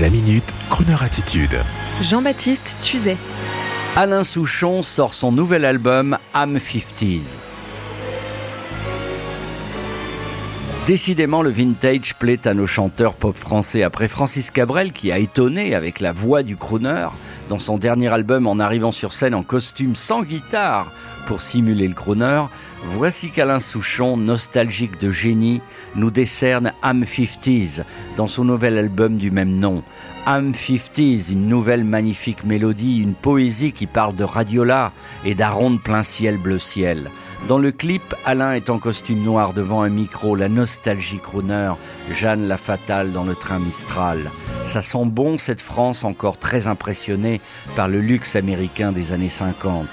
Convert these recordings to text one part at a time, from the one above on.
La minute, Kroneur attitude. Jean-Baptiste Tuzet. Alain Souchon sort son nouvel album Am 50s. Décidément, le vintage plaît à nos chanteurs pop français. Après Francis Cabrel, qui a étonné avec la voix du crooner dans son dernier album en arrivant sur scène en costume sans guitare pour simuler le crooner, voici qu'Alain Souchon, nostalgique de génie, nous décerne Am 50s dans son nouvel album du même nom. Am 50s, une nouvelle magnifique mélodie, une poésie qui parle de radiola et d'aronde plein ciel bleu ciel. Dans le clip, Alain est en costume noir devant un micro, la nostalgie crooner, Jeanne la fatale dans le train Mistral. Ça sent bon cette France encore très impressionnée par le luxe américain des années 50.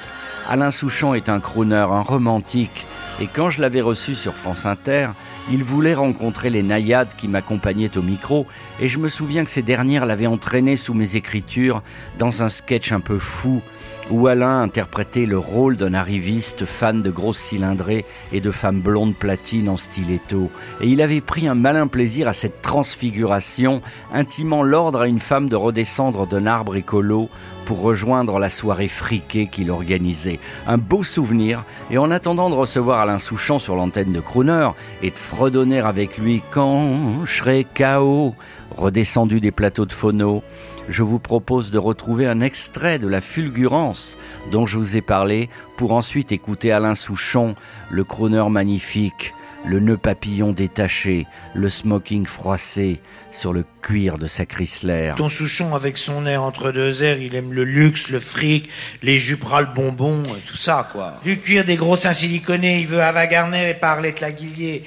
Alain Souchon est un crooner, un romantique, et quand je l'avais reçu sur France Inter, il voulait rencontrer les naïades qui m'accompagnaient au micro, et je me souviens que ces dernières l'avaient entraîné sous mes écritures dans un sketch un peu fou, où Alain interprétait le rôle d'un arriviste fan de grosses cylindrées et de femmes blondes platines en stiletto. Et il avait pris un malin plaisir à cette transfiguration, intimant l'ordre à une femme de redescendre d'un arbre écolo pour rejoindre la soirée friquée qu'il organisait. Un beau souvenir, et en attendant de recevoir Alain Souchon sur l'antenne de Crooner et de fredonner avec lui quand je serai KO, redescendu des plateaux de phono, je vous propose de retrouver un extrait de la fulgurance dont je vous ai parlé pour ensuite écouter Alain Souchon, le crooner magnifique, le nœud papillon détaché, le smoking froissé sur le cuir de sa Chrysler. Ton Souchon avec son air entre deux airs, il aime le luxe, le fric, les jupes le bonbon, tout ça quoi. Du cuir, des gros seins siliconés, il veut Ava Gardner et parler de la Guillier.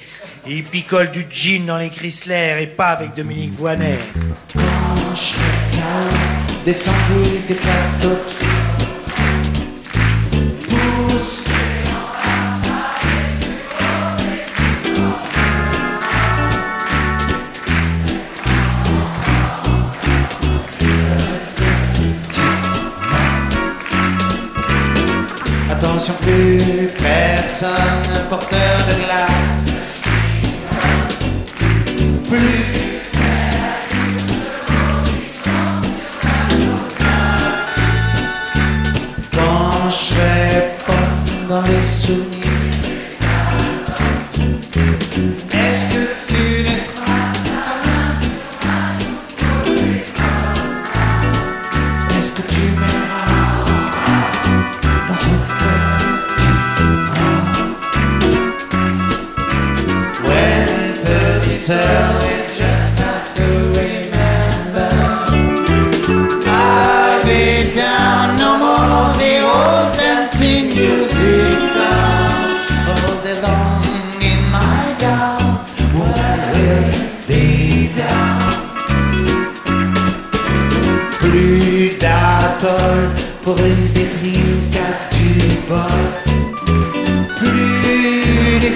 Il picole du jean dans les Chrysler et pas avec Dominique Voinet. descendu des plateaux de pousse Plus personne porteur de glace. Plus. Quand je serai pas dans les souvenirs. Est-ce que sœur we just have to remember I'll be down no more the old dancing music sound All day long in my gown What I will be down Plus d'atoll pour une déprime qu'à du bol Plus les